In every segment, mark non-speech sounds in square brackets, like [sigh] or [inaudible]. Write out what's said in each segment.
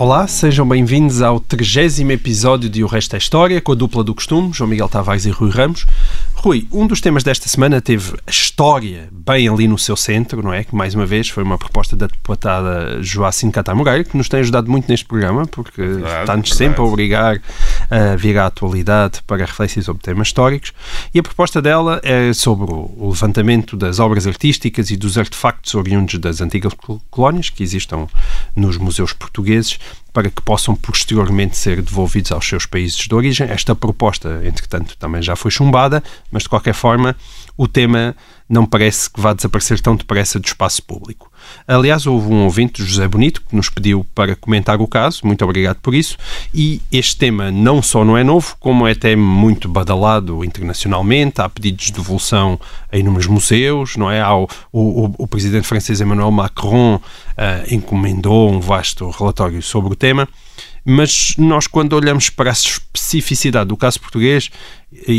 Olá, sejam bem-vindos ao 30 episódio de O Resto é História, com a dupla do costume, João Miguel Tavares e Rui Ramos. Rui, um dos temas desta semana teve a história bem ali no seu centro, não é? Que, mais uma vez, foi uma proposta da deputada Joacine Catamoreira, que nos tem ajudado muito neste programa, porque está-nos sempre a obrigar a vir à atualidade para refletir sobre temas históricos. E a proposta dela é sobre o levantamento das obras artísticas e dos artefactos oriundos das antigas col- colónias que existam nos museus portugueses para que possam posteriormente ser devolvidos aos seus países de origem. Esta proposta, entretanto, também já foi chumbada, mas de qualquer forma o tema não parece que vá desaparecer tão depressa do espaço público. Aliás, houve um ouvinte, José Bonito, que nos pediu para comentar o caso, muito obrigado por isso, e este tema não só não é novo, como é até muito badalado internacionalmente, há pedidos de devolução a inúmeros museus, não é? Há o, o, o presidente francês Emmanuel Macron ah, encomendou um vasto relatório sobre o tema, mas nós, quando olhamos para a especificidade do caso português e,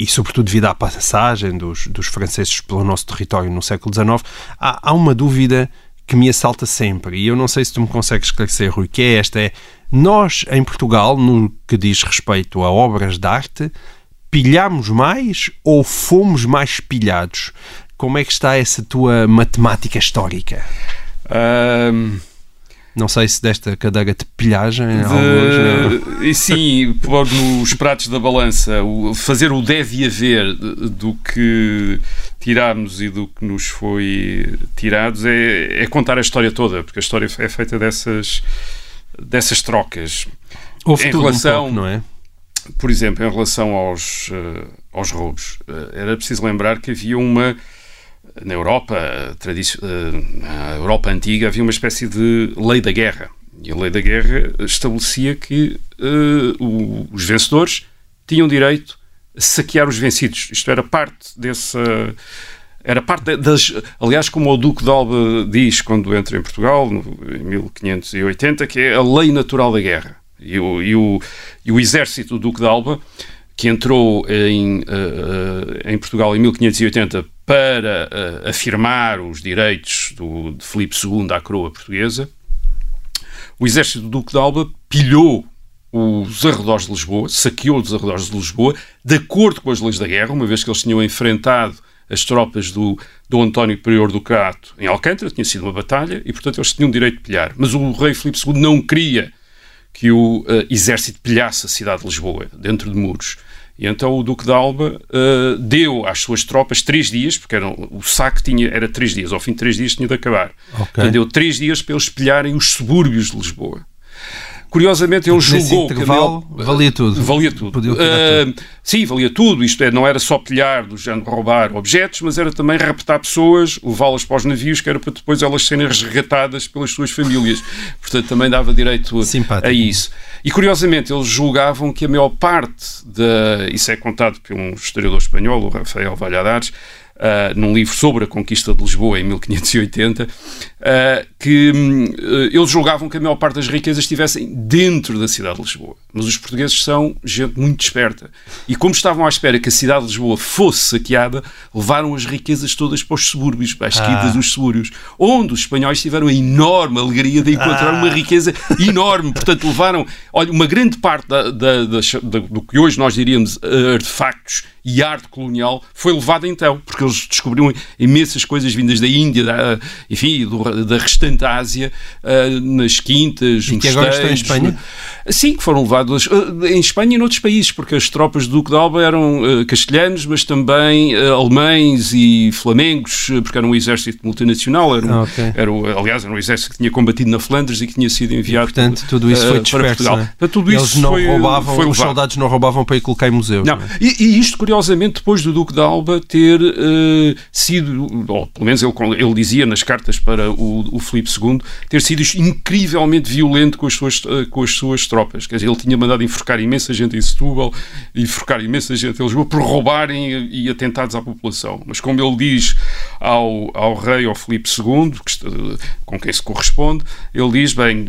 e- e, sobretudo, devido à passagem dos, dos franceses pelo nosso território no século XIX, há, há uma dúvida que me assalta sempre, e eu não sei se tu me consegues esclarecer, Rui, que é esta: é nós, em Portugal, no que diz respeito a obras de arte, pilhamos mais ou fomos mais pilhados? Como é que está essa tua matemática histórica? Ahm, Não sei se desta cadeira de pilhagem, de- alguns, e sim, pôr nos pratos da balança, o- fazer o deve haver do que tiramos e do que nos foi tirados é, é contar a história toda, porque a história é feita dessas, dessas trocas. Houve em relação- um pouco, não é? Por exemplo, em relação aos, eh, aos roubos, eh, era preciso lembrar que havia uma. Na Europa, tradici- eh, na Europa antiga, havia uma espécie de lei da guerra. E a lei da guerra estabelecia que o- os vencedores tinham direito a saquear os vencidos. Isto era parte dessa. Era parte da- das. Aliás, como o Duque de Alba diz quando entra em Portugal, em 1580, que é a lei natural da guerra. E o, e o, e o exército do Duque de Alba, que entrou em, eh, em Portugal em 1580 para eh, afirmar os direitos do, de Filipe II à coroa portuguesa, o exército do Duque de Alba pilhou os arredores de Lisboa, saqueou os arredores de Lisboa, de acordo com as leis da guerra, uma vez que eles tinham enfrentado as tropas do Dom António Prior do Cato em Alcântara, tinha sido uma batalha, e portanto eles tinham direito de pilhar. Mas o rei Filipe II não queria que o eh, exército pilhasse a cidade de Lisboa, dentro de muros. E então o Duque de Alba eh, deu às suas tropas três dias, porque eram, o saque tinha, era três dias, ao fim de três dias tinha de acabar. Portanto, deu três dias para eles pilharem os subúrbios de Lisboa. Curiosamente, ele Nesse julgou que valia tudo. Valia tudo. Ah, tudo. Sim, valia tudo. Isto é, não era só pilhar do género roubar objetos, mas era também raptar pessoas, levá-las para os navios, que era para depois elas serem resgatadas pelas suas famílias. [laughs] Portanto, também dava direito a- Simpático. a isso. E curiosamente, eles julgavam que a maior parte da. Isso é contado por um historiador espanhol, o Rafael Valadares, ah, num livro sobre a conquista de Lisboa em 1580, ah, que hum, eh, eles julgavam que a maior parte das riquezas estivessem dentro da cidade de Lisboa. Mas os portugueses são gente muito esperta. E como estavam à espera que a cidade de Lisboa fosse saqueada, levaram as riquezas todas para os subúrbios, para as esquinas dos subúrbios, onde os espanhóis tiveram a enorme alegria de encontrar uma riqueza enorme. Portanto, levaram, olha, uma grande parte da- da- da- do que hoje nós diríamos eh, artefactos e arte colonial foi levada então, porque eles descobriram imensas coisas vindas da Índia, da, enfim, do- da restante Ásia, ah, nas quintas, E que agora estão em Espanha? Sim, que foram levados ah, em Espanha e noutros países, porque as tropas do Duque de Alba eram ah, castelhanos, mas também ah, alemães e flamengos, porque era um exército multinacional. Era, um- Ah, ok. era aliás, era um exército que tinha combatido na Flandres e que tinha sido enviado Portanto, tudo isso foi para disperso. Portugal. não é? Portanto, tudo Eles isso não foi, roubavam, foi os soldados não roubavam para ir colocar em museus. Não, não é? e, e isto curiosamente depois do Duque de Alba ter eh, sido, ou pelo menos ele, ele dizia nas cartas para o, o Filipe II, ter sido incrivelmente violento com as suas, eh, com as suas tropas. Quer dizer, ele tinha mandado enforcar imensa gente em Setúbal, enforcar imensa gente em Lisboa por roubarem e atentados à população. Mas como ele diz ao, ao rei, ao Filipe II, que, com quem se corresponde, ele diz, bem,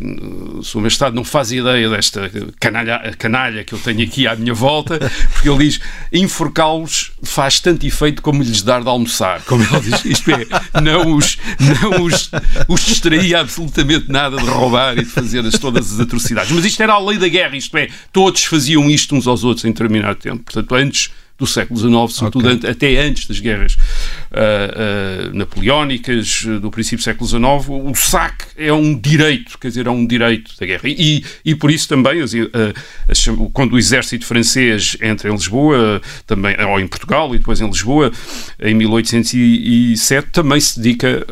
Sua Majestade não faz ideia desta canalha, canalha que eu tenho aqui à minha volta, porque ele diz, enforcá-los faz tanto efeito como lhes dar de almoçar. Como ele diz, isto é, não os, não os, os distraía absolutamente nada de roubar e de fazer as, todas as atrocidades. Mas isto era a lei da guerra, isto é, todos faziam isto uns aos outros em determinado tempo. Portanto, antes do século XIX, sobretudo okay. até antes das guerras uh, uh, napoleónicas, do princípio do século XIX, o saque é um direito, quer dizer, é um direito da guerra. E, e por isso também, uh, quando o exército francês entra em Lisboa, também, ou em Portugal e depois em Lisboa, em 1807, também se dedica,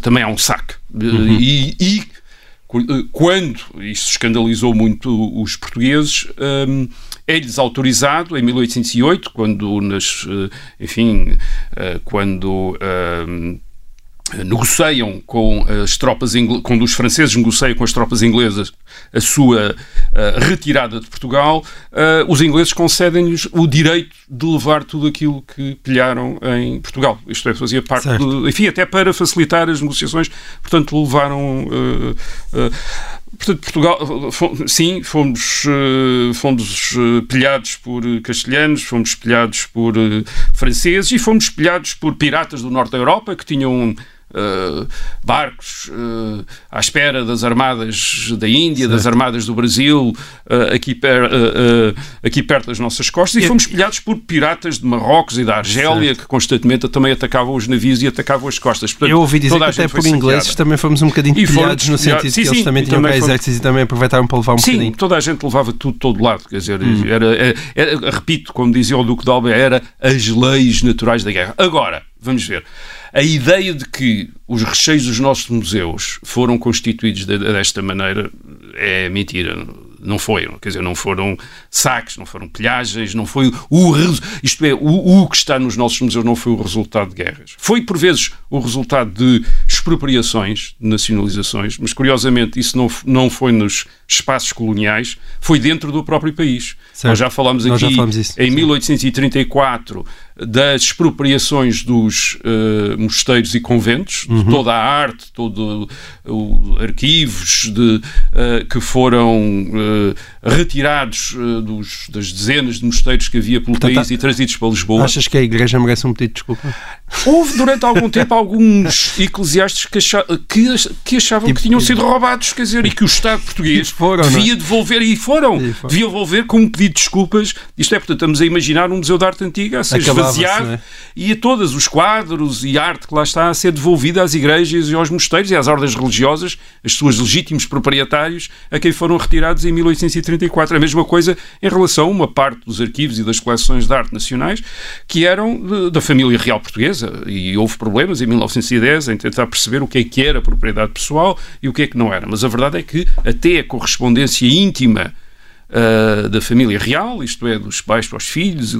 também a um saque. Uhum. E, e quando isto escandalizou muito os portugueses, um, é-lhes autorizado em 1808, quando nas, eh, enfim, eh, quando um, negociam com as tropas quando os franceses negociam com as tropas inglesas a sua uh, retirada de Portugal, uh, os ingleses concedem-lhes o direito de levar tudo aquilo que pilharam em Portugal. Isto é, fazia parte, de, enfim, até para facilitar as negociações, portanto, levaram. Uh, Portanto, Portugal, sim, fomos, fomos pilhados por castelhanos, fomos pilhados por franceses e fomos pilhados por piratas do norte da Europa que tinham Uh, barcos uh, à espera das armadas da Índia, das armadas do Brasil, uh, aqui, per, aqui perto das nossas costas, e, fomos pilhados por piratas de Marrocos e da Argélia, certo. que constantemente também atacavam os navios e atacavam as costas. Portanto, Eu ouvi dizer que até por ingleses também fomos um bocadinho e pilhados no sentido sim, que sim, eles também tinham também exércitos e também aproveitaram para levar um sim, bocadinho. toda a gente levava tudo de todo lado, quer dizer, hum. era, era, era, repito, como dizia o Duque de Alba, era as leis naturais da guerra. Agora, vamos ver. A ideia de que os recheios dos nossos museus foram constituídos desta maneira é mentira não foi, quer dizer, não foram saques, não foram pilhagens, não foi o isto é, o, o, que está nos nossos museus não foi o resultado de guerras. Foi por vezes o resultado de expropriações, de nacionalizações, mas curiosamente isso não, não foi nos espaços coloniais, foi dentro do próprio país. Certo. Nós já falámos aqui já falamos isso, em sim. 1834 das expropriações dos uh, mosteiros e conventos, uhum. de toda a arte, todos uh, arquivos de, uh, que foram uh, retirados dos, das dezenas de mosteiros que havia pelo Portanto, país e trazidos para Lisboa. Achas que a Igreja merece um pedido de desculpa? Houve durante algum [laughs] tempo alguns eclesiásticos que, achavam que, que, achavam que tinham sido roubados, quer dizer, e que o Estado português foram, é? devia devolver, e foram, e foram, devia devolver com um pedido de desculpas. Isto é, portanto, estamos a imaginar um museu de arte antiga a ser esvaziado é? e a todos os quadros e arte que lá está a ser devolvida às igrejas e aos mosteiros e às ordens religiosas, as suas legítimos proprietários, a quem foram retirados em 1834. A mesma coisa em relação a uma parte dos arquivos e das coleções de arte nacionais que eram de, da família real portuguesa e houve problemas em 1910 em tentar perceber o que é que era propriedade pessoal e o que é que não era. Mas a verdade é que até a correspondência íntima uh, da família real, isto é, dos pais para os filhos,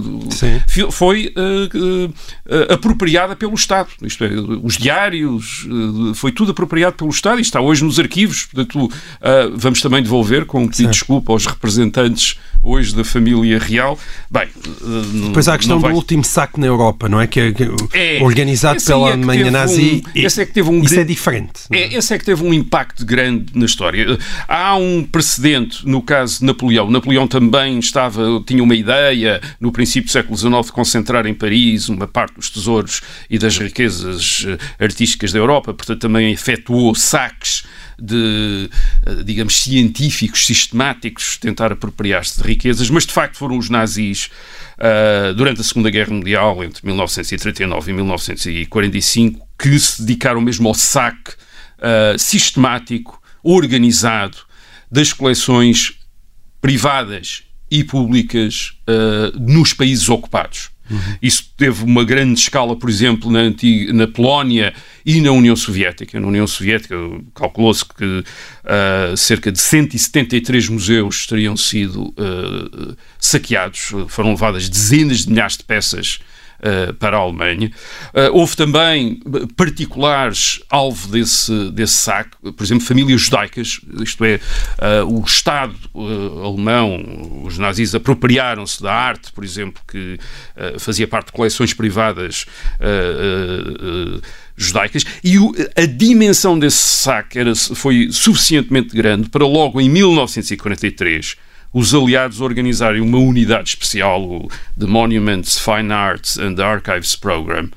foi uh, uh, apropriada pelo Estado. Isto é, os diários, foi tudo apropriado pelo Estado e está hoje nos arquivos. Portanto, vamos também devolver com um pedido de desculpa aos representantes hoje da família real. Bem, depois há a questão do último saco na Europa, não é? Que é, é organizado pela é Alemanha nazi. Um, esse é que teve um isso é diferente. É? é, esse é que teve um impacto grande na história. Há um precedente no caso de Napoleão Napoleão. Napoleão também estava, tinha uma ideia, no princípio do século XIX, de concentrar em Paris uma parte dos tesouros e das riquezas eh, artísticas da Europa, portanto também efetuou saques de, eh, digamos, científicos, sistemáticos, tentar apropriar-se de riquezas, mas de facto foram os nazis, uh, durante a Segunda Guerra Mundial, entre 1939 e 1945, que se dedicaram mesmo ao saque uh, sistemático, organizado, das coleções privadas e públicas uh, nos países ocupados. Uhum. Isso teve uma grande escala, por exemplo, na, antiga, na Polónia e na União Soviética. Na União Soviética calculou-se que uh, cerca de 173 museus teriam sido uh, saqueados, foram levadas dezenas de milhares de peças para a Alemanha. Uh, houve também particulares alvo desse, desse saque, por exemplo, famílias judaicas, isto é, o Estado alemão, os nazis apropriaram-se da arte, por exemplo, que fazia parte de coleções privadas judaicas e o, a dimensão desse saque era, foi suficientemente grande para logo em 1943 os aliados organizarem uma unidade especial, o The Monuments, Fine Arts and Archives Program,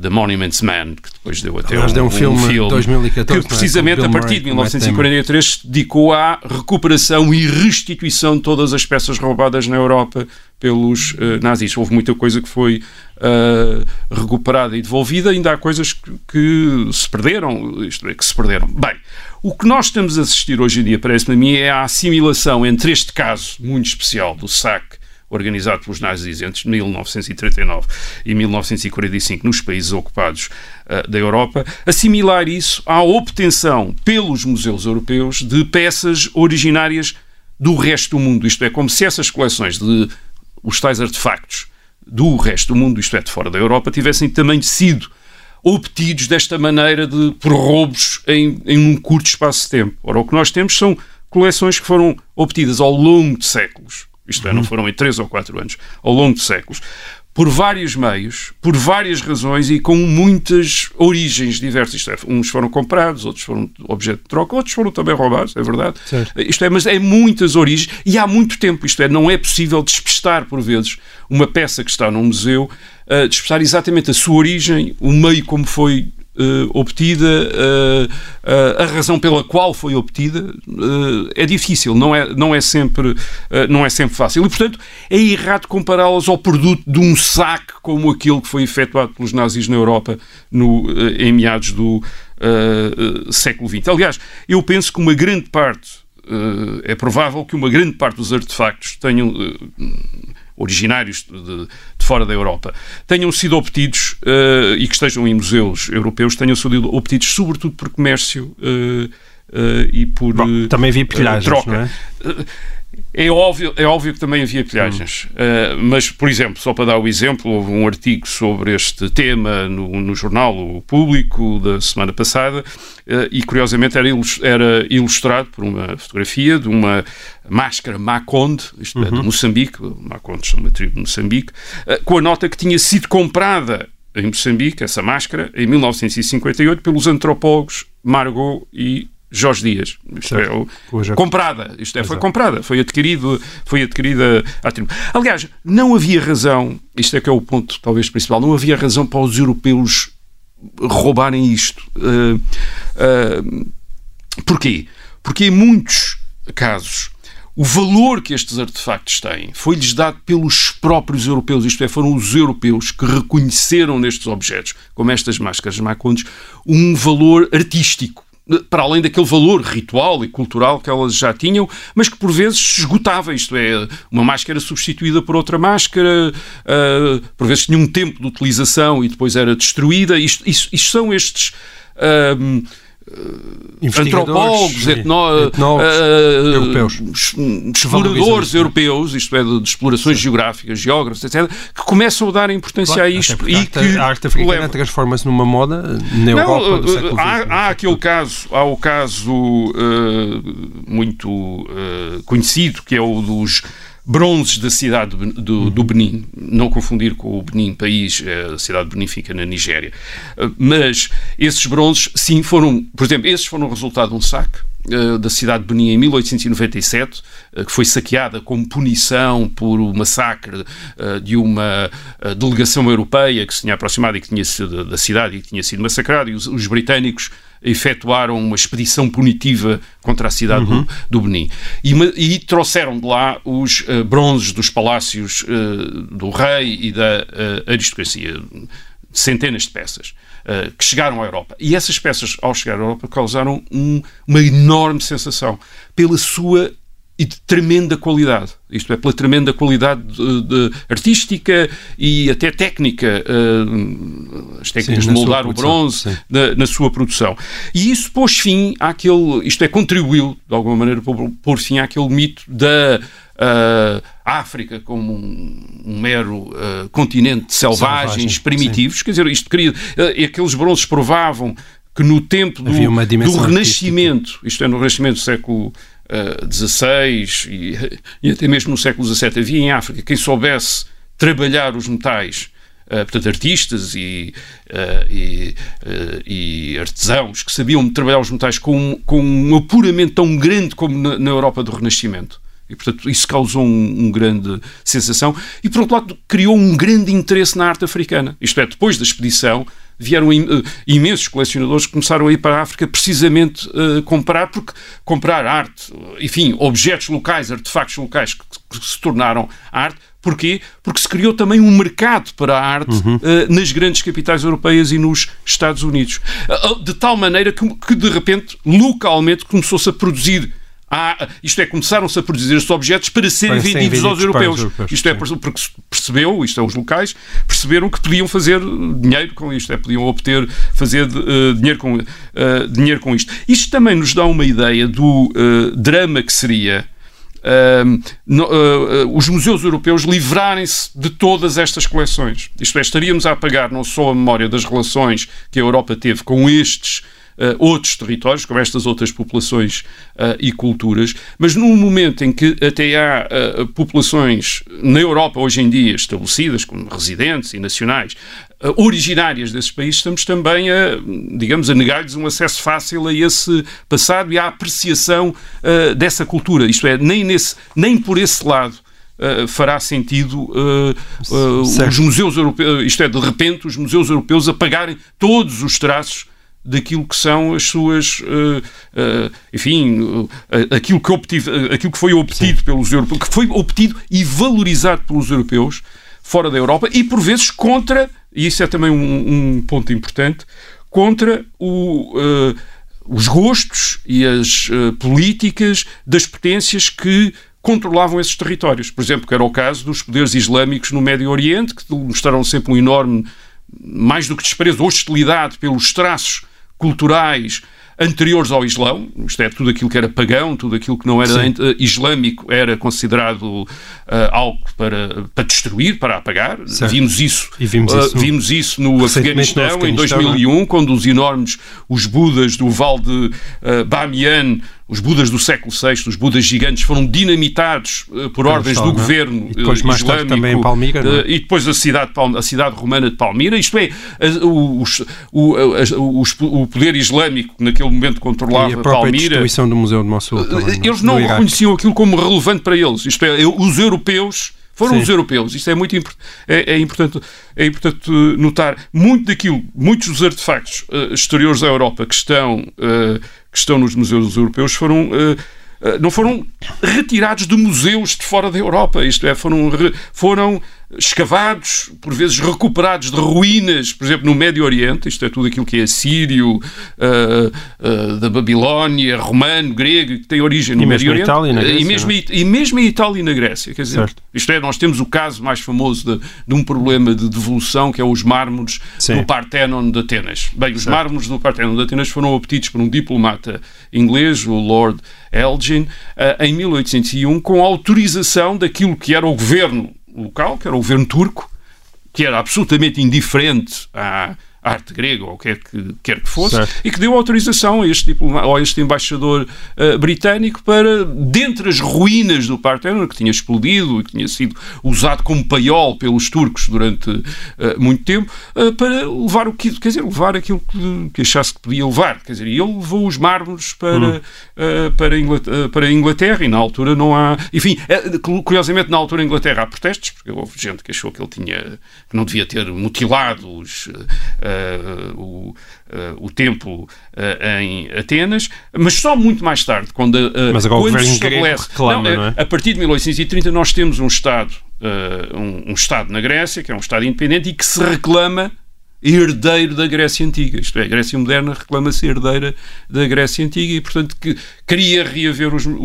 The Monuments Man, que depois deu até um, deu um, um filme, filme 2014, que precisamente é? a partir de 1943 se dedicou à recuperação e restituição de todas as peças roubadas na Europa pelos uh, nazis. Houve muita coisa que foi uh, recuperada e devolvida, ainda há coisas que, que se perderam, isto é, que se perderam. Bem, o que nós estamos a assistir hoje em dia, parece-me a mim, é a assimilação entre este caso muito especial do saque organizado pelos nazis entre 1939 e 1945 nos países ocupados uh, da Europa, assimilar isso à obtenção pelos museus europeus de peças originárias do resto do mundo. Isto é, como se essas coleções de os tais artefactos do resto do mundo, isto é, de fora da Europa, tivessem também sido obtidos desta maneira de, por roubos em, em um curto espaço de tempo. Ora, o que nós temos são coleções que foram obtidas ao longo de séculos, isto é, não uhum. foram em três ou quatro anos, ao longo de séculos, por vários meios, por várias razões e com muitas origens diversas. Isto é, uns foram comprados, outros foram objeto de troca, outros foram também roubados, é verdade. Certo. Isto é, mas é muitas origens e há muito tempo. Isto é, não é possível despistar, por vezes, uma peça que está num museu, uh, despistar exatamente a sua origem, o meio como foi obtida, uh, uh, a razão pela qual foi obtida, é difícil, não é, não, é sempre, não é sempre fácil. E, portanto, é errado compará-las ao produto de um saque como aquele que foi efetuado pelos nazis na Europa no, em meados do século XX. Aliás, eu penso que uma grande parte, é provável que uma grande parte dos artefactos tenham originários de, de, fora da Europa, tenham sido obtidos uh, e que estejam em museus europeus, tenham sido obtidos sobretudo por comércio uh, e por Bom, também havia pilhagens, troca. É? É óbvio, é óbvio que também havia pilhagens, hum. uh, mas, por exemplo, só para dar o exemplo, houve um artigo sobre este tema no, no jornal O Público da semana passada uh, e, curiosamente, era, era, ilustrado por uma fotografia de uma máscara Maconde, isto uhum. é, de uhum. Moçambique, Maconde são uma tribo de Moçambique, uh, com a nota que tinha sido comprada em Moçambique, essa máscara, em 1958, pelos antropólogos Margot e Jorge Dias. Isto é, comprada. Isto é, foi comprada. Foi adquirido, foi adquirida à tribo. Aliás, não havia razão, isto é que é o ponto talvez principal, não havia razão para os europeus roubarem isto. Uh, uh, porquê? Porque em muitos casos o valor que estes artefactos têm foi-lhes dado pelos próprios europeus, isto é, foram os europeus que reconheceram nestes objetos, como estas máscaras macondes, um valor artístico para além daquele valor ritual e cultural que elas já tinham, mas que por vezes se esgotava, isto é, uma máscara substituída por outra máscara, uh, por vezes tinha um tempo de utilização e depois era destruída. Isto, isto, isto são estes. Uh, antropólogos, etno, etnólogos, uh, europeus. exploradores europeus, isto é, de, de explorações Sim. geográficas, geógrafos, etc., que começam a dar importância claro, a isto. E a arte, que a arte africana transforma-se numa moda na Europa do século XX. Há, há aquele caso, há o caso uh, muito uh, conhecido, que é o dos bronzes da cidade do, do, Benin, não confundir com o Benin país, é a cidade de Benin fica na Nigéria. Eh, mas esses bronzes, sim, foram, por exemplo, esses foram resultado de um saque eh, da cidade de Benin em 1897, eh, que foi saqueada como punição por o massacre de uma delegação europeia que se tinha aproximado e que tinha sido da cidade e que tinha sido massacrada, e os, os britânicos efetuaram uma expedição punitiva contra a cidade uhum. do, do, Benin. E, e, trouxeram de lá os uh, bronzes dos palácios uh, do rei e da uh, aristocracia. Centenas de peças. Que chegaram à Europa. E essas peças, ao chegar à Europa, causaram um, uma enorme sensação pela sua e de tremenda qualidade. Isto é, pela tremenda qualidade de, de artística e até técnica, uh, as técnicas sim, de moldar o bronze na, na, sua produção. E isso pôs fim àquele, isto é, contribuiu, de alguma maneira, para pôr fim àquele mito da uh, África como um, um mero uh, continente de selvagens Selvagem, primitivos. Quer dizer, isto queria. Aqueles bronzes provavam que no tempo do, do Renascimento, isto é, no Renascimento do século XVI e, e até mesmo no século XVII, havia em África quem soubesse trabalhar os metais Uh, portanto, artistas e, uh, e, uh, e, artesãos que sabiam trabalhar os metais com, com um apuramento tão grande como na, na Europa do Renascimento. E, portanto, isso causou um, um, grande sensação. E, por outro lado, criou um grande interesse na arte africana. Isto é, depois da expedição, vieram imensos colecionadores que começaram a ir para a África precisamente uh, comprar, porque comprar arte, enfim, objetos locais, artefactos locais que, que se tornaram arte, Porquê? Porque se criou também um mercado para a arte uhum. uh, nas grandes capitais europeias e nos Estados Unidos. Uh, de tal maneira que, que, de repente, localmente, começou-se a produzir Há, isto é, começaram-se a produzir estes objetos para serem para vendidos, vendidos, aos europeus. europeus isto é, porque percebeu, isto é, os locais, perceberam que podiam fazer dinheiro com isto, é, podiam obter, fazer uh, dinheiro, com, uh, dinheiro com isto. Isto também nos dá uma ideia do uh, drama que seria Uh, no, uh, os museus europeus livrarem-se de todas estas coleções. Isto é, estaríamos a apagar não só a memória das relações que a Europa teve com estes uh, outros territórios, com estas outras populações uh, e culturas, mas num momento em que até há uh, populações na Europa hoje em dia estabelecidas, como residentes e nacionais, originárias desses países, estamos também a, digamos, a negar-lhes um acesso fácil a esse passado e à apreciação dessa cultura. Isto é, nem, nesse, nem por esse lado Uh, fará sentido uh, uh, os museus europeus, isto é, de repente, os museus europeus apagarem todos os traços daquilo que são as suas, uh, uh, enfim, uh, aquilo, que obtive, aquilo que foi obtido Sim. pelos europeus, que foi obtido e valorizado pelos europeus fora da Europa e por vezes contra, e isso é também um, um ponto importante, contra o, os gostos e as políticas das potências que controlavam esses territórios. Por exemplo, que era o caso dos poderes islâmicos no Médio Oriente, que mostraram sempre um enorme, mais do que desprezo, hostilidade pelos traços culturais anteriores ao Islão, isto é, tudo aquilo que era pagão, tudo aquilo que não era Sim. islâmico era considerado uh, algo para, para destruir, para apagar. Vimos isso, vimos isso, uh, vimos isso no Afeganistão, no Afeganistão, em 2001, quando os enormes, os Budas do Vale de uh, Bamiyan os Budas do século VI, os Budas gigantes, foram dinamitados uh, por ordens do governo e depois, mais islâmico, tarde, também em Palmira, uh, e depois a cidade, a cidade romana de Palmira. Isto é, os, o, os, o poder islâmico que naquele momento controlava e a Palmira. destruição do Museu de Mossul. Também, eles não reconheciam aquilo como relevante para eles. Isto é, os europeus foram Sim. os europeus. Isto é muito é, é, importante, é importante notar. Muito daquilo, muitos dos artefactos uh, exteriores à Europa que estão, uh, que estão nos museus europeus foram. Uh, não foram retirados de museus de fora da Europa, isto é, foram, foram escavados, por vezes recuperados de ruínas, por exemplo, no Médio Oriente, isto é tudo aquilo que é sírio, uh, uh, da Babilónia, romano, grego, que tem origem no e Médio Oriente. Itália e, Grécia, e, mesmo, é? e mesmo em Itália e na Grécia. Quer dizer, certo. isto é, nós temos o caso mais famoso de, de um problema de devolução, que é os mármores Sim. do Parthenon de Atenas. Bem, os certo. mármores do Parthenon de Atenas foram obtidos por um diplomata inglês, o Lord Elgin, uh, em 1801, com autorização daquilo que era o governo local, que era o governo turco, que era absolutamente indiferente à arte grega ou o que quer que, quer que fosse, certo. e que deu autorização a este, diploma, a este embaixador uh, britânico para, dentre as ruínas do Parthenon, que tinha explodido e que tinha sido usado como paiol pelos turcos durante uh, muito tempo, uh, para levar o que, quer dizer, levar aquilo que, que, achasse que podia levar. Quer dizer, e ele levou os mármores para, hum. para, Inglaterra, para a Inglaterra e na altura não há. Enfim, curiosamente, na altura em Inglaterra há protestos, porque houve gente que achou que ele tinha que não devia ter mutilado os o, uh, o templo uh, em Atenas, mas só muito mais tarde, quando, mas agora quando se estabelece. Reclama, não, não é? A partir de 1830 nós temos um Estado, um, um Estado na Grécia, que é um Estado independente e que se reclama herdeiro da Grécia Antiga. Isto é, a Grécia moderna reclama-se herdeira da Grécia Antiga e, portanto, que queria reaver os, o,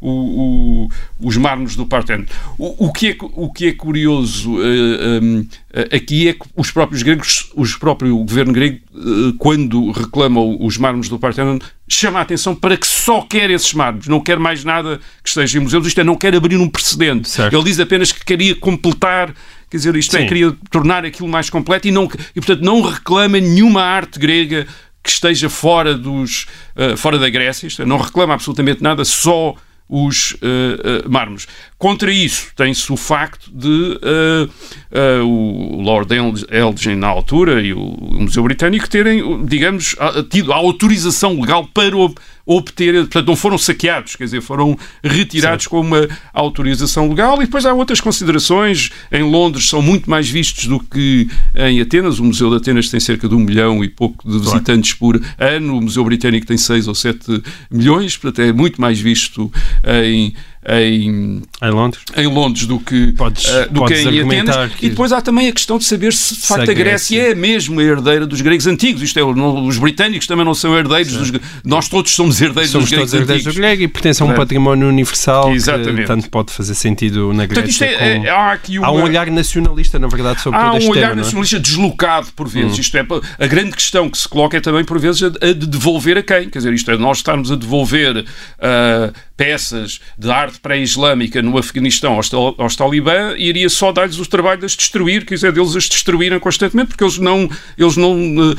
o, o, os mármores do Parténon. O, que é, o que é curioso uh, eh, um, eh, aqui é que os próprios gregos, os próprio governo grego, uh, quando reclama os mármores do Parténon, chama a atenção para que só quer esses mármores, não quer mais nada que esteja em museus, isto é, não quer abrir um precedente. Certo. Ele diz apenas que queria completar Quer dizer, isto é, Sim. é, queria tornar aquilo mais completo e, não, e, portanto, não reclama nenhuma arte grega que esteja fora, dos, uh, fora da Grécia, isto é, não reclama absolutamente nada, só os uh, uh, mármores. Contra isso, tem-se o facto de uh, o Lord Elgin, na altura, e o Museu Britânico terem, digamos, tido a autorização legal para obter, portanto, não foram saqueados, quer dizer, foram retirados Sim. com uma autorização legal. E depois há outras considerações. Em Londres são muito mais vistos do que em Atenas. O Museu de Atenas tem cerca de um milhão e pouco de visitantes por ano. O Museu Britânico tem seis ou sete milhões, portanto, é muito mais visto em em, em, Londres. em Londres do que, podes, uh, do que em Atenas. Que... E depois há também a questão de saber se de facto a Grécia é mesmo a herdeira dos gregos antigos. Isto é, os britânicos também não são herdeiros dos Nós todos somos herdeiros somos dos gregos todos herdeiros antigos. grego e pertence a um património universal Exatamente. que tanto pode fazer sentido na Grécia. Portanto, é, é, há, aqui uma... há um olhar nacionalista, na verdade, sobre há todo este um olhar é? nacionalista deslocado por vezes. Hum. Isto é, a grande questão que se coloca é também por vezes a de devolver a quem? Quer dizer, isto é, nós estarmos a devolver uh, peças de arte pré-islâmica no Afeganistão aos, aos Talibã, iria só dar-lhes o trabalho de as destruir, quer dizer, deles as destruírem constantemente, porque eles não, eles não uh,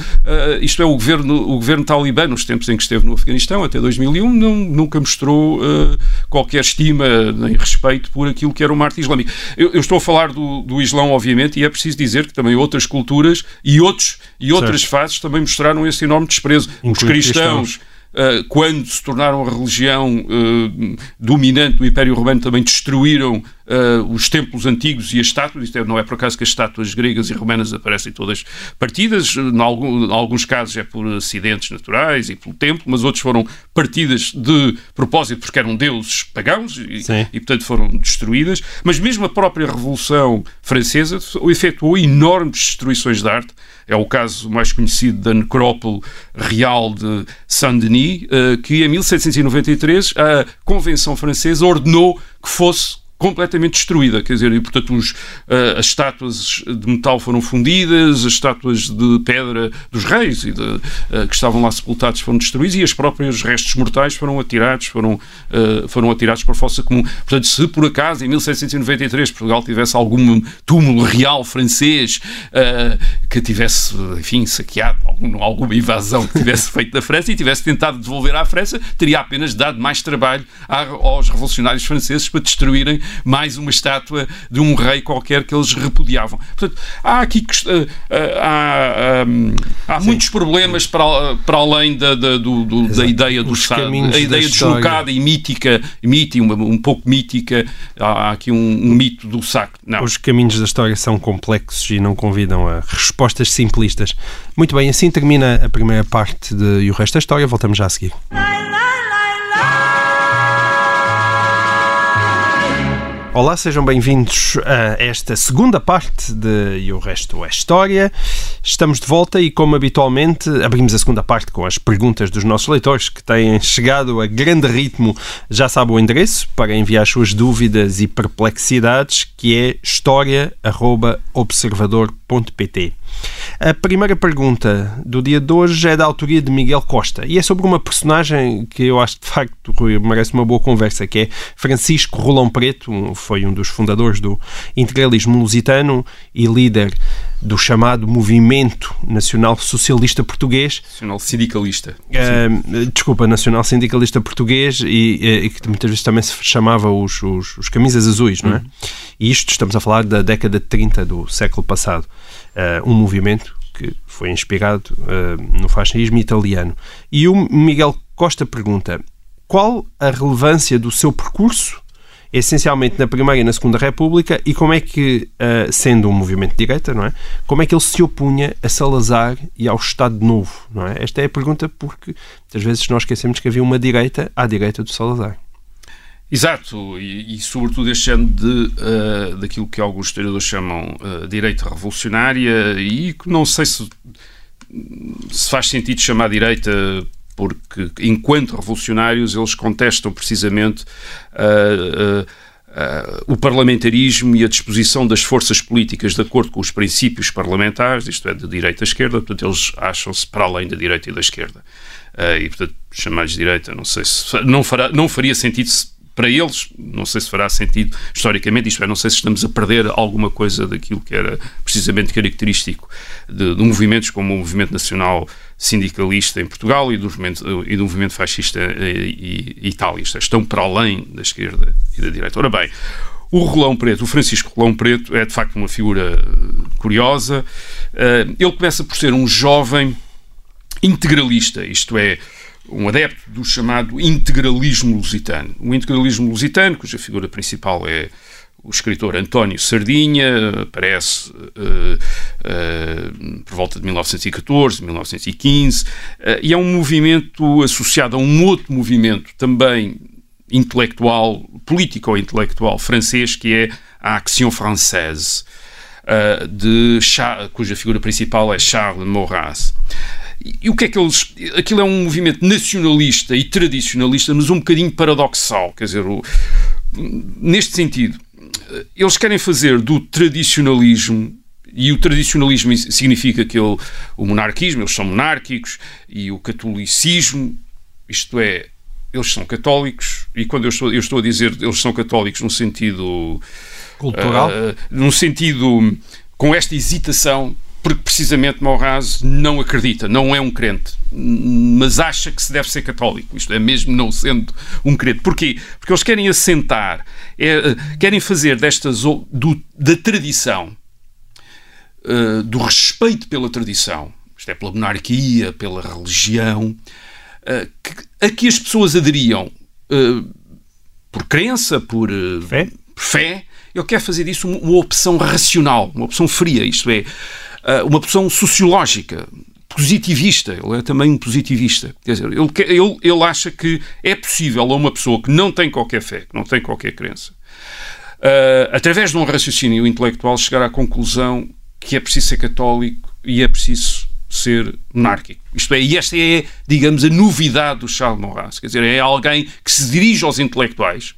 isto é, o governo, o governo talibã, nos tempos em que esteve no Afeganistão, até 2001, não, nunca mostrou uh, qualquer estima nem respeito por aquilo que era uma arte islâmica. Eu, eu, estou a falar do, do Islão, obviamente, e é preciso dizer que também outras culturas e, outros, e outras certo. fases também mostraram esse enorme desprezo. Incluindo Os cristãos, cristãos quando se tornaram a religião uh, dominante do Império Romano, também destruíram uh, os templos antigos e as estátuas. Isto é, não é por acaso que as estátuas gregas e romanas aparecem todas partidas. Em, algum, em alguns casos é por acidentes naturais e pelo templo, mas outros foram partidas de propósito porque eram deuses pagãos e, e portanto, foram destruídas. Mas mesmo a própria Revolução Francesa efetuou enormes destruições de arte é o caso mais conhecido da necrópole real de Saint-Denis, eh, que em 1793 a Convenção Francesa ordenou que fosse completamente destruída, quer dizer, e portanto os, uh, as estátuas de metal foram fundidas, as estátuas de pedra dos reis e de, uh, que estavam lá sepultados foram destruídas e as próprias restos mortais foram atirados, foram, uh, foram atirados para a fossa comum. Portanto, se por acaso em 1793 Portugal tivesse algum túmulo real francês que tivesse, enfim, saqueado algum, alguma invasão que tivesse [laughs] feito da França e tivesse tentado devolver à França, teria apenas dado mais trabalho aos revolucionários franceses para destruírem mais uma estátua de um rei qualquer que eles repudiavam. Portanto, há aqui uh, há, um, há muitos problemas para, para além da, da, do, do, da ideia do Estado, a ideia deslocada e mítica, mítica um, um pouco mítica, há aqui um, um mito do saco. Não. Os caminhos da história são complexos e não convidam a respostas simplistas. Muito bem, assim termina a primeira parte de E o Resto da História. Voltamos já a seguir. Olá, sejam bem-vindos a esta segunda parte de E o Resto é História. Estamos de volta e, como habitualmente, abrimos a segunda parte com as perguntas dos nossos leitores que têm chegado a grande ritmo. Já sabe o endereço para enviar as suas dúvidas e perplexidades, que é história.observador.pt. A primeira pergunta do dia de hoje é da autoria de Miguel Costa e é sobre uma personagem que eu acho de facto Rui, merece uma boa conversa, que é Francisco Rolão Preto, foi um dos fundadores do integralismo lusitano e líder do chamado Movimento Nacional Socialista Português. Nacional Sindicalista. Uh, desculpa, Nacional Sindicalista Português e, e, que muitas vezes também se chamava os, os, os camisas azuis, não é? Uhum. E isto estamos a falar da década de 30 do século passado uh, um movimento que foi inspirado uh, no fascismo italiano. E o Miguel Costa pergunta qual a relevância do seu percurso, essencialmente na Primeira e na Segunda República, e como é que, uh, sendo um movimento de direita, não é? Como é que ele se opunha a Salazar e ao Estado Novo, não é? Esta é a pergunta porque muitas vezes nós esquecemos que havia uma direita à direita do Salazar. Exato, e, e, sobretudo este ano de, uh, daquilo que alguns historiadores chamam uh, direita revolucionária e não sei se, se faz sentido chamar direita porque enquanto revolucionários eles contestam precisamente uh, Uh, o parlamentarismo e a disposição das forças políticas de acordo com os princípios parlamentares, isto é, de direita à esquerda, portanto, eles acham-se para além da direita e da esquerda. Uh, e, portanto, chamar-lhes direita, não sei se. Não, fará, não faria sentido se, para eles, não sei se fará sentido historicamente, isto é, não sei se estamos a perder alguma coisa daquilo que era precisamente característico de, de movimentos como o Movimento Nacional sindicalista em Portugal e do movimento, e do movimento fascista e, e itálico. Estão para além da esquerda e da direita. Ora bem, o Rolão Preto, o Francisco Rolão Preto, é de facto uma figura eh, curiosa. Eh, ele começa por ser um jovem integralista, isto é, um adepto do chamado integralismo lusitano. O integralismo lusitano, cuja figura principal é o escritor António Sardinha, aparece uh, uh, por volta de 1914, 1915, uh, e é um movimento associado a um outro movimento também intelectual, político-intelectual francês, que é a Action Française, de cuja figura principal é Charles Maurras. E o que é que eles. Aquilo é um movimento nacionalista e tradicionalista, mas um bocadinho paradoxal. Quer dizer, o, neste sentido, eles querem fazer do tradicionalismo e o tradicionalismo significa que ele, o monarquismo, eles são monárquicos, e o catolicismo, isto é, eles são católicos, e quando eu estou, eu estou a dizer eles são católicos no sentido. cultural? Uh, no sentido. com esta hesitação, porque precisamente Maurras não acredita, não é um crente, mas acha que se deve ser católico, isto é, mesmo não sendo um crente. Porquê? Porque eles querem assentar, é, querem fazer destas, do, da tradição, uh, do respeito pela tradição, isto é, pela monarquia, pela religião, uh, que, a que as pessoas aderiam uh, por crença, por fé. fé, ele quer fazer disso uma, opção racional, uma opção fria, isto é, uma opção sociológica, positivista, ele é também um positivista. Quer dizer, ele, ele, ele acha que é possível a uma pessoa que não tem qualquer fé, que não tem qualquer crença, uh, através de um raciocínio intelectual, chegar à conclusão que é preciso ser católico e é preciso ser monárquico. Isto é, e esta é, digamos, a novidade do Charles Maurras. Quer dizer, é alguém que se dirige aos intelectuais,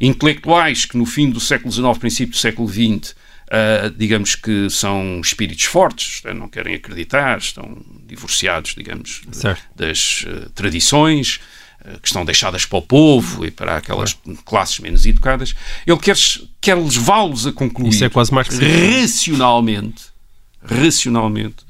intelectuais que no fim do século XIX, princípio do século XX, Uh, digamos que são espíritos fortes, não querem acreditar, estão divorciados, digamos, certo. das uh, tradições uh, que estão deixadas para o povo e para aquelas classes menos educadas. Ele quer, quer levá-los a concluir Isso é quase racionalmente, racionalmente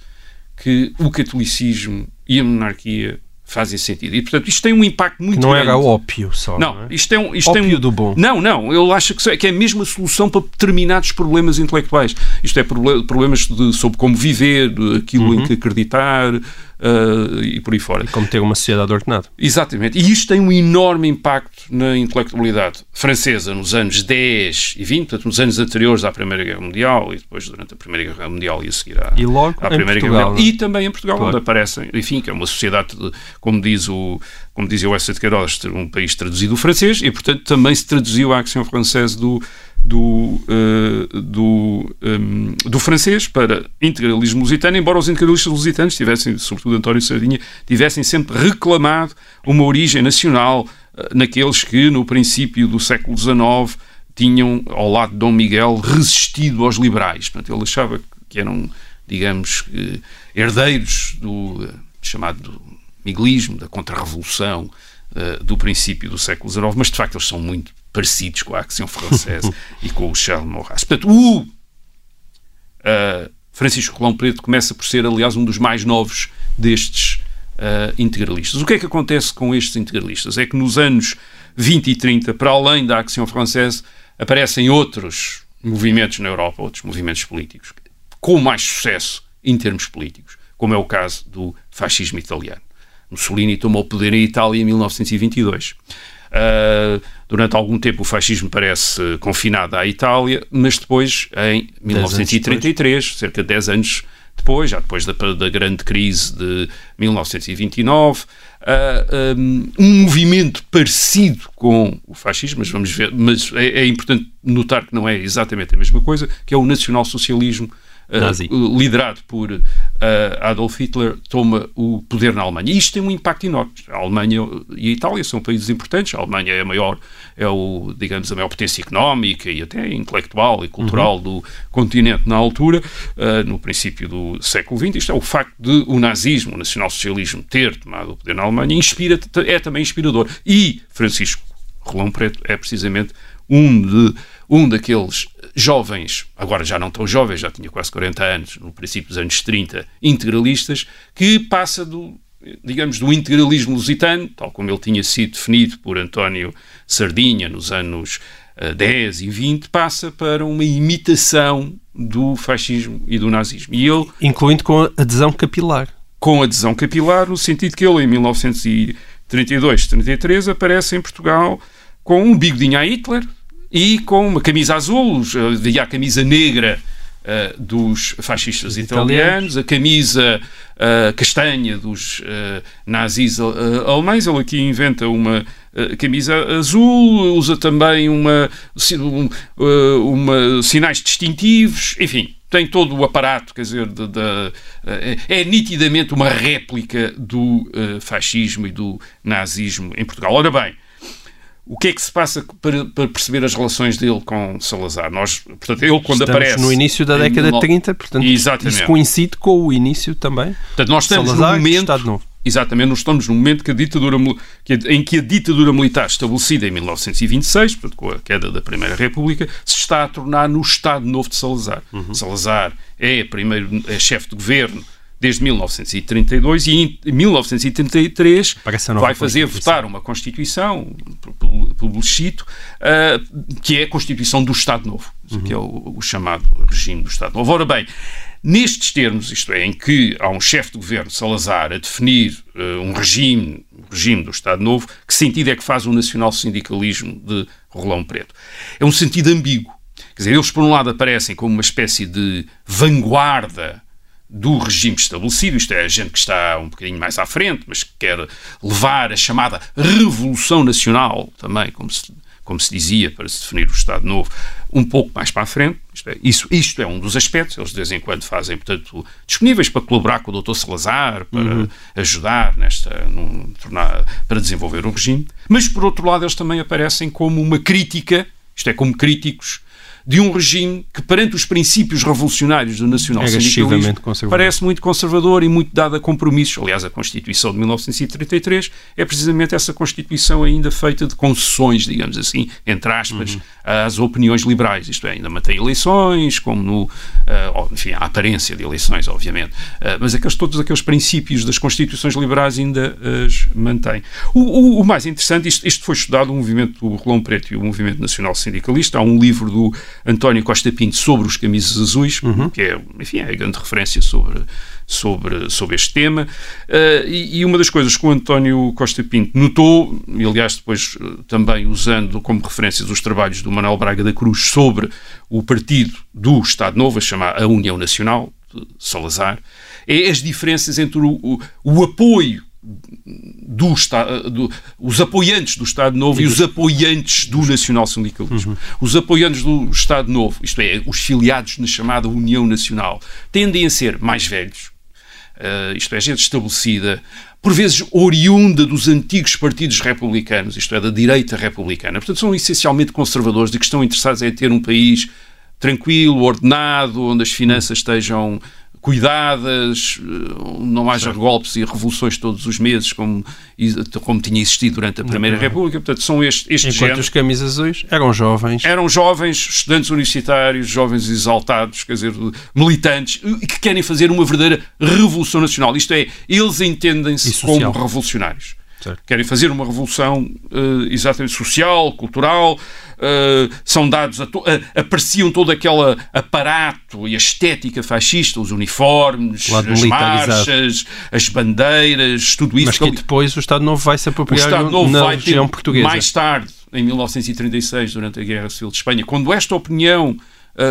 que o catolicismo e a monarquia fazem sentido. E, portanto, isto tem um impacto muito não grande. Não era ópio só. Não, não é? isto é um. Isto ópio tem um, do bom. Não, não. Ele acha que, que é a solução para determinados problemas intelectuais. Isto é problemas de, sobre como viver, aquilo uhum. em que acreditar, uh, e por aí fora. E como ter uma sociedade ordenada. Exatamente. E isto tem um enorme impacto na intelectualidade francesa nos anos 10 e 20, portanto, nos anos anteriores à Primeira Guerra Mundial e depois durante a Primeira Guerra Mundial e a seguir à, e logo à Primeira Portugal, Guerra Mundial. Não? E também em Portugal, claro. onde aparecem, enfim, que é uma sociedade, de, como diz o como dizia o Essa de Queiroz, um país traduzido o francês e, portanto, também se traduziu a Action Française do, do, uh, do, um, do francês para integralismo lusitano, embora os integralistas lusitanos tivessem, sobretudo António Sardinha, tivessem sempre reclamado uma origem nacional uh, naqueles que, no princípio do século XIX, tinham, ao lado de Dom Miguel, resistido aos liberais. Portanto, ele achava que eram, digamos, uh, herdeiros do chamado miguelismo, da contra-revolução, do princípio do século XIX, mas de facto eles são muito parecidos com a Action Française [laughs] e com o Charles Maurras. Portanto, o uh, Francisco Colão Preto começa por ser, aliás, um dos mais novos destes uh, integralistas. O que é que acontece com estes integralistas? É que nos anos 20 e 30, para além da Action Française, aparecem outros movimentos na Europa, outros movimentos políticos, com mais sucesso em termos políticos, como é o caso do fascismo italiano. Mussolini tomou o poder em Itália em 1922. Uh, durante algum tempo o fascismo parece confinado à Itália, mas depois, em 1933, cerca de 10 anos depois, já depois da, da grande crise de 1929, uh, um, um, movimento parecido com o fascismo, mas vamos ver, mas é, é importante notar que não é exatamente a mesma coisa, que é o nacionalsocialismo uh, liderado por uh, Adolf Hitler, toma o poder na Alemanha. E isto tem um impacto enorme. A Alemanha e a Itália são países importantes. A Alemanha é a maior, é o, digamos, a maior potência económica e até intelectual e cultural uhum. do continente na altura, uh, no princípio do século XX. Isto é o facto de o nazismo, o nacionalsocialismo ter tomado o poder na Alemanha, inspira, é também inspirador. E Francisco Rolão Preto é precisamente um, de, um daqueles jovens, agora já não tão jovens, já tinha quase 40 anos, no princípio dos anos 30, integralistas, que passa do, digamos, do integralismo lusitano, tal como ele tinha sido definido por António Sardinha nos anos uh, eh, 10 e 20, passa para uma imitação do fascismo e do nazismo. E ele, Incluindo com adesão capilar. Com adesão capilar, no sentido que ele, em 1932, 33, aparece em Portugal com um bigodinho a Hitler, e com uma camisa azul, havia a camisa negra uh, dos fascistas Os italianos, italianos, a camisa uh, castanha dos uh, nazis alemães. Ele aqui inventa uma camisa azul, usa também uma, um, uma sinais distintivos, enfim, tem todo o aparato, quer dizer, de, de, é, é nitidamente uma réplica do fascismo e do nazismo em Portugal. Ora bem, o que é que se passa para, para, perceber as relações dele com Salazar? Nós, portanto, ele quando estamos aparece... no início da década de 30, portanto, Exatamente. isso coincide com o início também. Portanto, nós estamos Salazar, no momento... Estado Novo. Exatamente, nós estamos no momento que a ditadura, em que a ditadura militar estabelecida em 1926, portanto, com a queda da Primeira República, se está a tornar no Estado Novo de Salazar. Uhum. Salazar é, primeiro, é chefe de governo desde 1932 e em 1933 vai fazer votar uma Constituição, publicito, uh, que é a Constituição do Estado Novo, uhum. que é o, o, chamado regime do Estado Novo. Ora bem, nestes termos, isto é, em que há um chefe de governo, Salazar, a definir uh, um regime, um regime do Estado Novo, que sentido é que faz o nacional-sindicalismo de Rolão Preto? É um sentido ambíguo. Quer dizer, eles, por um lado, aparecem como uma espécie de vanguarda do regime estabelecido, isto é, a gente que está um bocadinho mais à frente, mas que quer levar a chamada Revolução Nacional, também, como se, como se dizia, para se definir o Estado Novo, um pouco mais para a frente. Isto é, isso, isto é um dos aspectos, eles de vez em quando fazem, portanto, disponíveis para colaborar com o Dr. Salazar, para uhum. ajudar nesta, no, tornar, para desenvolver o regime, mas por outro lado eles também aparecem como uma crítica, isto é, como críticos de um regime que, perante os princípios revolucionários do nacional-sindicalismo, é parece muito conservador e muito dado a compromissos. Aliás, a Constituição de 1933 é precisamente essa Constituição ainda feita de concessões, digamos assim, entre aspas, uhum. às opiniões liberais. Isto é, ainda mantém eleições, como no. Uh, enfim, a aparência de eleições, obviamente. Uh, mas aqueles, todos aqueles princípios das Constituições liberais ainda as mantém. O, o, o mais interessante, isto, isto foi estudado, o movimento do Rolão Preto e o movimento nacional-sindicalista. Há um livro do António Costa Pinto sobre os camisas azuis, uhum. que é, enfim, é a grande referência sobre, sobre, sobre este tema. Uh, e, e, uma das coisas que o António Costa Pinto notou, e aliás depois uh, também usando como referências os trabalhos do Manuel Braga da Cruz sobre o partido do Estado Novo, a chamar a União Nacional, de Salazar, é as diferenças entre o, o, o apoio do do, os apoiantes do Estado Novo e os apoiantes do nacional-sindicalismo. Uhum. Os apoiantes do Estado Novo, isto é, os filiados na chamada União Nacional, tendem a ser mais velhos, uh, isto é, gente estabelecida, por vezes oriunda dos antigos partidos republicanos, isto é, da direita republicana. Portanto, são essencialmente conservadores e que estão interessados em ter um país tranquilo, ordenado, onde as finanças estejam cuidadas, eh, não haja certo. golpes e revoluções todos os meses, como, como tinha existido durante a Primeira República. Portanto, são estes, estes Enquanto os camisas azuis eram jovens. Eram jovens, estudantes universitários, jovens exaltados, quer dizer, militantes, que querem fazer uma verdadeira revolução nacional. Isto é, eles entendem-se como revolucionários. Certo. Querem fazer uma revolução uh, exatamente social, cultural, uh, são dados, a uh, apreciam todo aquele aparato e a estética fascista, os uniformes, as marchas, as bandeiras, tudo isso. Mas que depois o Estado Novo vai se apropriar o Estado Novo na vai região portuguesa. Mais tarde, em 1936, durante a Guerra Civil de Espanha, quando esta opinião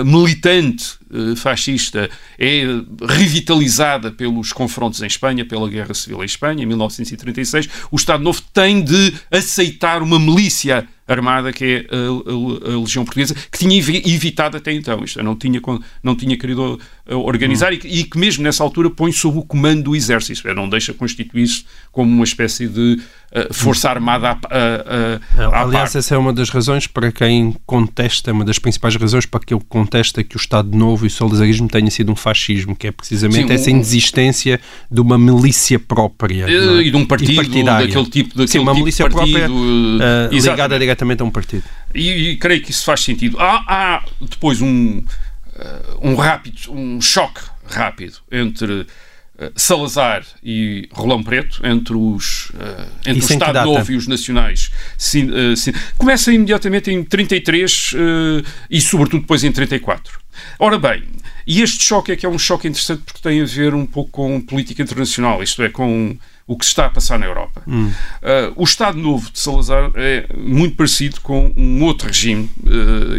militante uh, fascista é revitalizada pelos confrontos em Espanha, pela Guerra Civil em Espanha, em 1936, o Estado Novo tem de aceitar uma milícia armada que é a, a, a, Legião Portuguesa, que tinha evitado até então, isto é, não tinha, não tinha querido organizar hum. e, e, que mesmo nessa altura põe sob o comando do Exército, é, não deixa constituir-se como uma espécie de uh, força armada Aliás, parte. essa é uma das razões para quem contesta, uma das principais razões para que eu contesta que o Estado Novo e o solidarismo tenha sido um fascismo, que é precisamente Sim, essa um, indesistência de uma milícia própria. Uh, e de um partido, daquele tipo, daquele Sim, uma tipo milícia partido, própria uh, ligada diretamente a um partido. E, e, creio que isso faz sentido. Há, há depois um, um rápido, um choque rápido entre eh, Salazar e Rolão Preto, entre, os, uh, entre o Estado Novo e os nacionais, sim, sim. começa imediatamente em 33 uh, e, sobretudo, depois em 34. Ora bem, e este choque é que é um choque interessante porque tem a ver um pouco com política internacional, isto é, com o que se está a passar na Europa. Hum. o Estado Novo de Salazar é muito parecido com um outro regime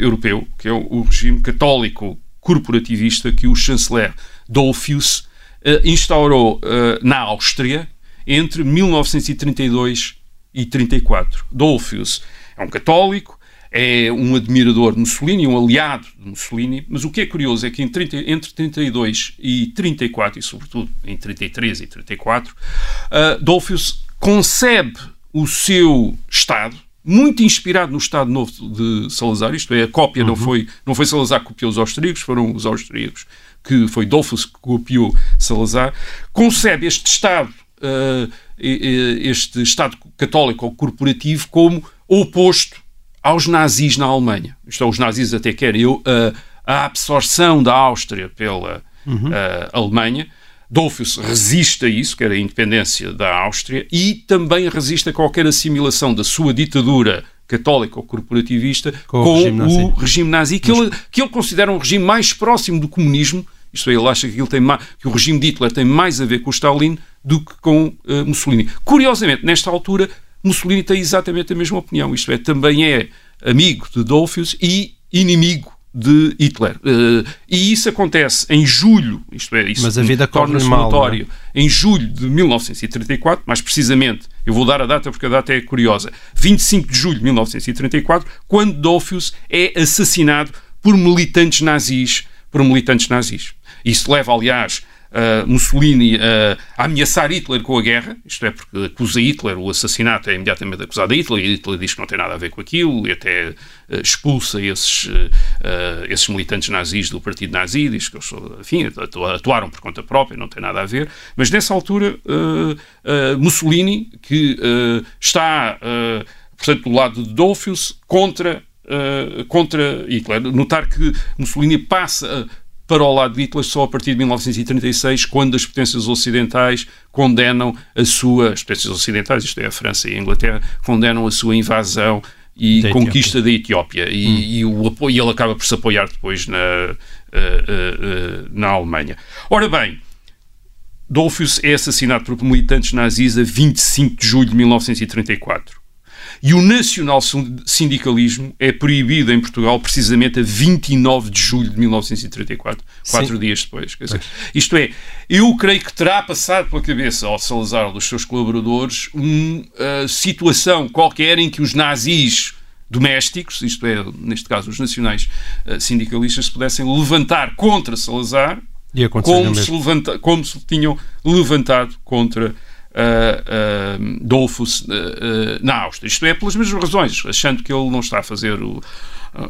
europeu, que é o, o regime católico corporativista que o chanceler Dollfuss uh, instaurou uh, na Áustria entre 1932 e 34. Dollfuss é um católico, é um admirador de Mussolini, um aliado de Mussolini, mas o que é curioso é que 30, entre 32 e 34, e sobretudo em 33 e 34, uh, Dollfuss concebe o seu Estado, muito inspirado no Estado Novo de Salazar, isto é, a cópia uhum. não, foi, não foi Salazar que copiou os austríacos, foram os austríacos que foi Dolfus que copiou Salazar, concebe este Estado, uh, este Estado católico ou corporativo como oposto aos nazis na Alemanha. Isto é, os nazis até querem uh, a absorção da Áustria pela uhum. uh, Alemanha. Dolfus resiste a isso, quer a independência da Áustria, e também resiste a qualquer assimilação da sua ditadura católica ou corporativista com, com o regime nazi, o regime nazi que, ele, que ele considera um regime mais próximo do comunismo isto é, ele acha que, ele tem mais, que o regime de Hitler tem mais a ver com o Stalin do que com uh, Mussolini. Curiosamente, nesta altura, Mussolini tem exatamente a mesma opinião. Isto é, também é amigo de Dollfuss e inimigo de Hitler. Uh, e isso acontece em julho, isto é, isso Mas a vida torna-se notório, é? em julho de 1934, mais precisamente, eu vou dar a data porque a data é curiosa, 25 de julho de 1934, quando Dollfuss é assassinado por militantes nazis, por militantes nazis. Isso leva, aliás, uh, Mussolini uh, a ameaçar Hitler com a guerra, isto é, porque acusa Hitler, o assassinato é imediatamente acusado a Hitler, e Hitler diz que não tem nada a ver com aquilo, e até uh, expulsa esses, esses militantes nazis do partido nazi, diz que eles, enfim, atuaram por conta própria, não tem nada a ver. Mas nessa altura, Mussolini, que está, portanto, do lado de Dollfuss, contra Uh, contra Hitler. Notar que Mussolini passa para o lado de Hitler só a partir de 1936, quando as potências ocidentais condenam a sua, as potências ocidentais, isto é, a França e a Inglaterra, condenam a sua invasão e da conquista da Etiópia. E, hum. e, o apoio, ele acaba por se apoiar depois na, uh, uh, uh, na Alemanha. Ora bem, Dolphus é assassinado por militantes nazis a 25 de julho de 1934. E o nacional-sindicalismo é proibido em Portugal precisamente a 29 de julho de 1934, quatro Sim. dias depois. Dizer, isto é, eu creio que terá passado pela cabeça ao Salazar ou dos seus colaboradores uma uh, situação qualquer em que os nazis domésticos, isto é, neste caso os nacionais uh, sindicalistas, se pudessem levantar contra Salazar como se, levanta, como se tinham levantado contra uh, uh, Dolfus uh, na Áustria. Isto é, pelas mesmas razões, achando que ele não está a fazer o,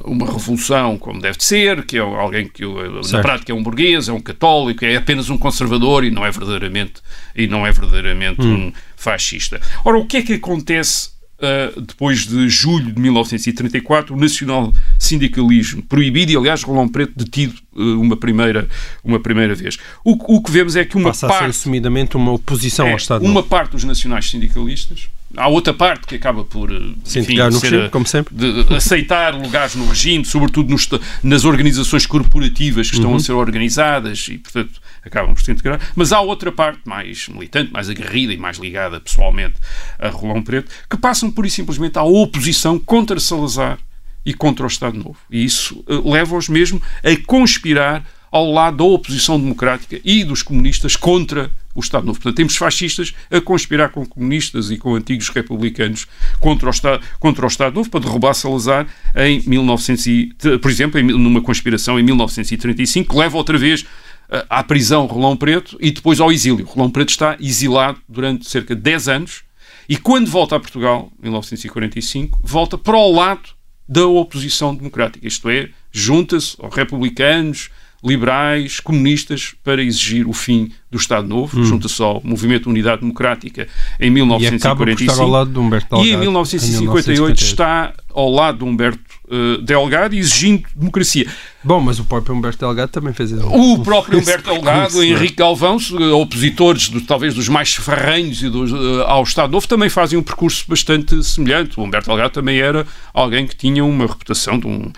uma revolução como deve ser, que é alguém que na prática é um burguês, é um católico, é apenas um conservador e não é verdadeiramente, e não é verdadeiramente hum. um fascista. Ora, o que é que acontece Uh, depois de julho de 1934, o nacional-sindicalismo proibido e, aliás, Rolão Preto detido uh, uma, primeira, uma primeira vez. O, o, que vemos é que uma Passa parte... ser assumidamente uma oposição é, ao Estado. Uma parte dos nacionais-sindicalistas Há outra parte que acaba por eh, enfim, no regime, como sempre. De, de aceitar lugares no regime, sobretudo nos, nas organizações corporativas que estão uhum. a ser organizadas e, portanto, acabam por se integrar. Mas há outra parte mais militante, mais aguerrida e mais ligada pessoalmente a Rolão Preto, que passam por e simplesmente à oposição contra Salazar e contra o Estado Novo. E isso uh, leva-os mesmo a conspirar ao lado da oposição democrática e dos comunistas contra o Estado Novo. Portanto, temos fascistas a conspirar com comunistas e com antigos republicanos contra o Estado, contra o Estado Novo para derrubar Salazar em 1900 e, por exemplo, em, numa conspiração em 1935 que leva outra vez eh, à prisão Rolão Preto e depois ao exílio. Rolão Preto está exilado durante cerca de 10 anos e quando volta a Portugal, em 1945, volta para o lado da oposição democrática, isto é, junta-se aos republicanos, liberais, comunistas, para exigir o fim do Estado Novo, hum. junto-se ao Movimento Unidade Democrática em 1945. E, ao lado de Humberto Delgado, e em 1958 em 1958. está ao lado de Humberto uh, Delgado exigindo democracia. Bom, mas o próprio Humberto Delgado também fez isso. O próprio Humberto Delgado, Henrique Galvão, opositores do, talvez dos mais ferrenhos e dos, uh, ao Estado Novo, também fazem um percurso bastante semelhante. O Humberto Delgado também era alguém que tinha uma reputação de um uh,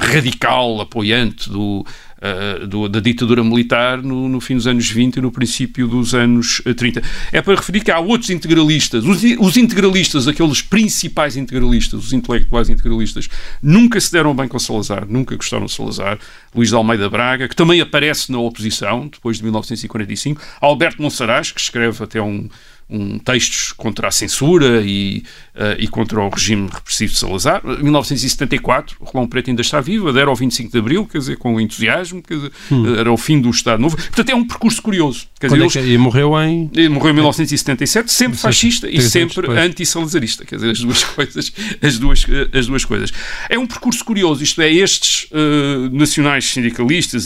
radical apoiante do, uh, do, da ditadura militar no, no, fim dos anos 20 e no princípio dos anos 30. É para referir que há outros integralistas. Os, os integralistas, aqueles principais integralistas, os intelectuais integralistas, nunca se deram bem com Salazar, nunca gostaram de Salazar. Luís de Almeida Braga, que também aparece na oposição, depois de 1945. Alberto Monsaraz, que escreve até um um, textos contra a censura e, uh, e contra o regime repressivo de Salazar. 1974, o Rolão Preto ainda está vivo, adera ao 25 de Abril, quer dizer, com entusiasmo, quer dizer, hum. era o fim do Estado Novo. Portanto, é um percurso curioso. Quer dizer, é que, eles, e morreu em... Morreu em 1977, sempre fascista e sempre anti-salazarista. Quer dizer, as duas [laughs] coisas. As duas, as duas coisas. É um percurso curioso, isto é, estes uh, nacionais sindicalistas,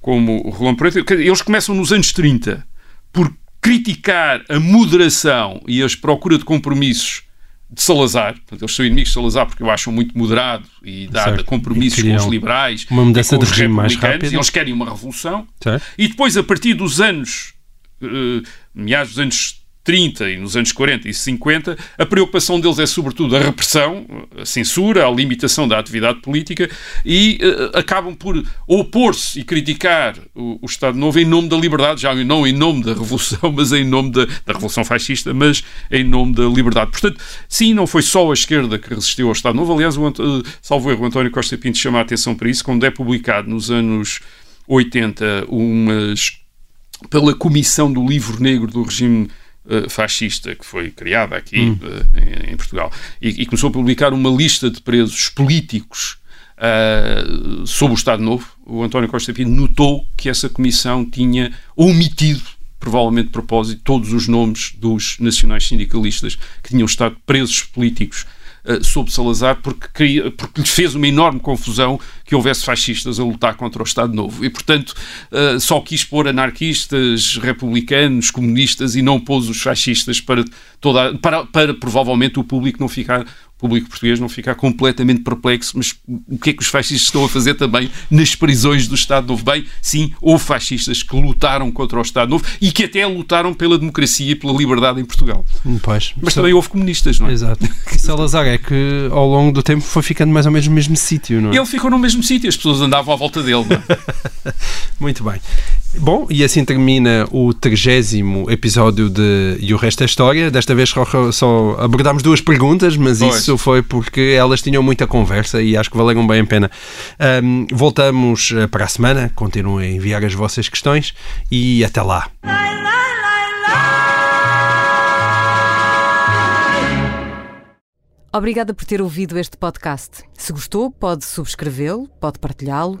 como o Rolão Preto, eles começam nos anos 30, porque criticar a moderação e as procura de compromissos de Salazar, eles são inimigos de Salazar porque o acham muito moderado e dá compromissos com os liberais uma mudança e de mais rápida. eles querem uma revolução certo. e depois a partir dos anos uh, meados dos anos 30 e nos anos 40 e 50, a preocupação deles é sobretudo a repressão, a censura, a limitação da atividade política e uh, acabam por opor-se e criticar o, o, Estado Novo em nome da liberdade, já não em nome da revolução, [laughs] mas em nome da, da revolução fascista, mas em nome da liberdade. Portanto, sim, não foi só a esquerda que resistiu ao Estado Novo. Aliás, o, uh, salvo erro, o António Costa Pinto chama a atenção para isso, quando é publicado nos anos 80 umas pela Comissão do Livro Negro do regime fascista que foi criada aqui hum. uh, em, em, Portugal e, e, começou a publicar uma lista de presos políticos uh, sob o Estado Novo, o António Costa Pinto notou que essa comissão tinha omitido provavelmente de propósito, todos os nomes dos nacionais sindicalistas que tinham estado presos políticos uh, sob Salazar, porque, queria, porque fez uma enorme confusão que houvesse fascistas a lutar contra o Estado Novo. E, portanto, uh, só quis pôr anarquistas, republicanos, comunistas e não pôs os fascistas para, toda, para, para provavelmente o público não ficar público português não ficar completamente perplexo, mas o que é que os fascistas estão a fazer também nas prisões do Estado Novo? Bem, sim, houve fascistas que lutaram contra o Estado Novo e que até lutaram pela democracia e pela liberdade em Portugal. Pois, mas também houve comunistas, não é? Exato. [laughs] E Salazar é que ao longo do tempo foi ficando mais ou menos no mesmo sítio, não é? Ele ficou no mesmo sítio, as pessoas andavam à volta dele. É? [laughs] Muito bem. Bom, e assim termina o trigésimo episódio de E o Resto é História. Desta vez só abordámos duas perguntas, mas pois. isso foi porque elas tinham muita conversa e acho que valeram bem a pena. Um, voltamos eh, para a semana. Continuem a enviar as vossas questões e até lá. Obrigada por ter ouvido este podcast. Se gostou, pode subscrevê-lo, pode partilhá-lo